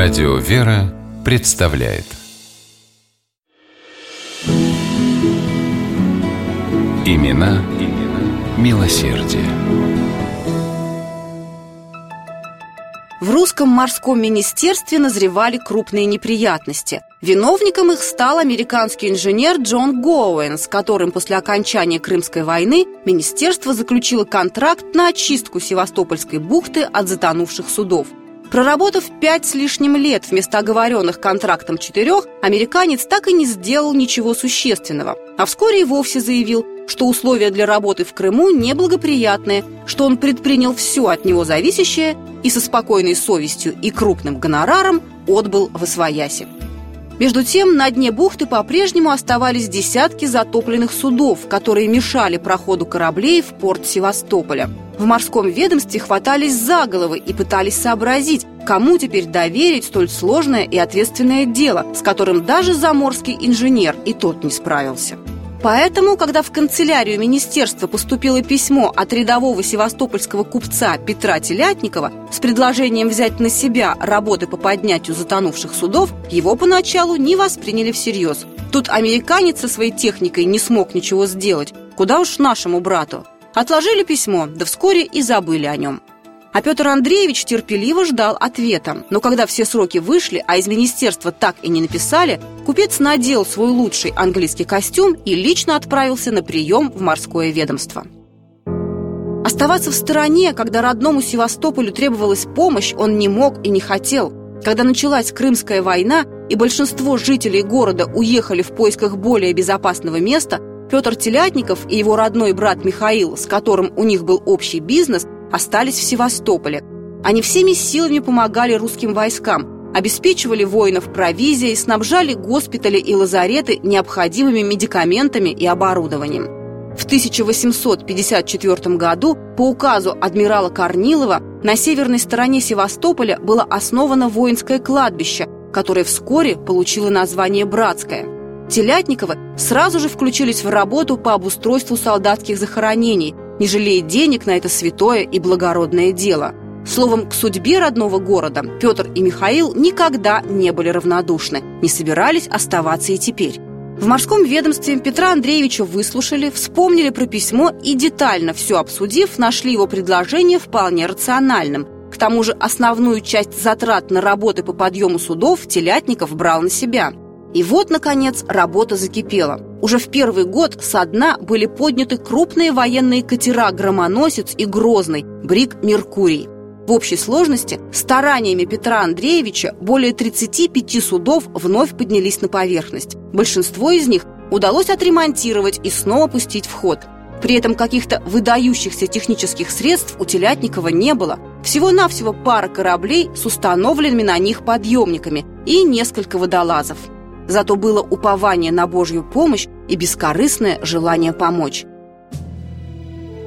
Радио «Вера» представляет Имена, имена милосердие. В русском морском министерстве назревали крупные неприятности. Виновником их стал американский инженер Джон Гоуэн, с которым после окончания Крымской войны министерство заключило контракт на очистку Севастопольской бухты от затонувших судов. Проработав пять с лишним лет вместо оговоренных контрактом четырех, американец так и не сделал ничего существенного, а вскоре и вовсе заявил, что условия для работы в Крыму неблагоприятные, что он предпринял все от него зависящее и со спокойной совестью и крупным гонораром отбыл в Освояси. Между тем, на дне бухты по-прежнему оставались десятки затопленных судов, которые мешали проходу кораблей в порт Севастополя. В морском ведомстве хватались за головы и пытались сообразить, кому теперь доверить столь сложное и ответственное дело, с которым даже заморский инженер и тот не справился. Поэтому, когда в канцелярию министерства поступило письмо от рядового севастопольского купца Петра Телятникова с предложением взять на себя работы по поднятию затонувших судов, его поначалу не восприняли всерьез. Тут американец со своей техникой не смог ничего сделать. Куда уж нашему брату. Отложили письмо, да вскоре и забыли о нем. А Петр Андреевич терпеливо ждал ответа. Но когда все сроки вышли, а из министерства так и не написали, купец надел свой лучший английский костюм и лично отправился на прием в морское ведомство. Оставаться в стороне, когда родному Севастополю требовалась помощь, он не мог и не хотел. Когда началась Крымская война и большинство жителей города уехали в поисках более безопасного места, Петр Телятников и его родной брат Михаил, с которым у них был общий бизнес, остались в Севастополе. Они всеми силами помогали русским войскам, обеспечивали воинов провизией, снабжали госпитали и лазареты необходимыми медикаментами и оборудованием. В 1854 году по указу адмирала Корнилова на северной стороне Севастополя было основано воинское кладбище, которое вскоре получило название «Братское». Телятниковы сразу же включились в работу по обустройству солдатских захоронений – не жалея денег на это святое и благородное дело. Словом, к судьбе родного города Петр и Михаил никогда не были равнодушны, не собирались оставаться и теперь. В морском ведомстве Петра Андреевича выслушали, вспомнили про письмо и, детально все обсудив, нашли его предложение вполне рациональным. К тому же основную часть затрат на работы по подъему судов Телятников брал на себя – и вот, наконец, работа закипела. Уже в первый год со дна были подняты крупные военные катера «Громоносец» и «Грозный» «Брик Меркурий». В общей сложности стараниями Петра Андреевича более 35 судов вновь поднялись на поверхность. Большинство из них удалось отремонтировать и снова пустить в ход. При этом каких-то выдающихся технических средств у Телятникова не было. Всего-навсего пара кораблей с установленными на них подъемниками и несколько водолазов – Зато было упование на Божью помощь и бескорыстное желание помочь.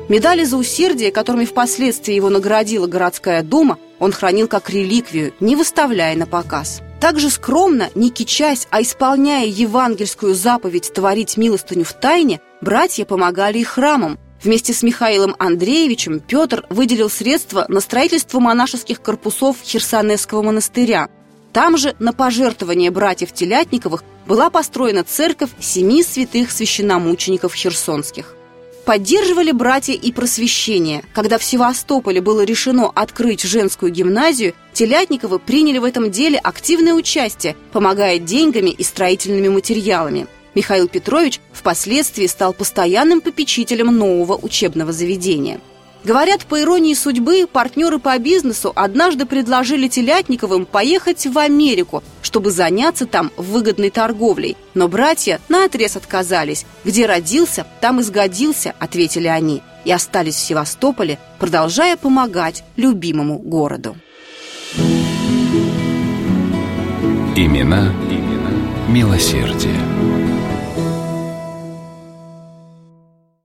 Медали за усердие, которыми впоследствии его наградила городская дума, он хранил как реликвию, не выставляя на показ. Также скромно, не кичась, а исполняя евангельскую заповедь творить милостыню в тайне, братья помогали и храмам. Вместе с Михаилом Андреевичем Петр выделил средства на строительство монашеских корпусов Херсонесского монастыря – там же на пожертвование братьев Телятниковых была построена церковь семи святых священномучеников херсонских. Поддерживали братья и просвещение. Когда в Севастополе было решено открыть женскую гимназию, Телятниковы приняли в этом деле активное участие, помогая деньгами и строительными материалами. Михаил Петрович впоследствии стал постоянным попечителем нового учебного заведения – Говорят, по иронии судьбы, партнеры по бизнесу однажды предложили Телятниковым поехать в Америку, чтобы заняться там выгодной торговлей. Но братья наотрез отказались. «Где родился, там и сгодился», — ответили они. И остались в Севастополе, продолжая помогать любимому городу. Имена, имена милосердие.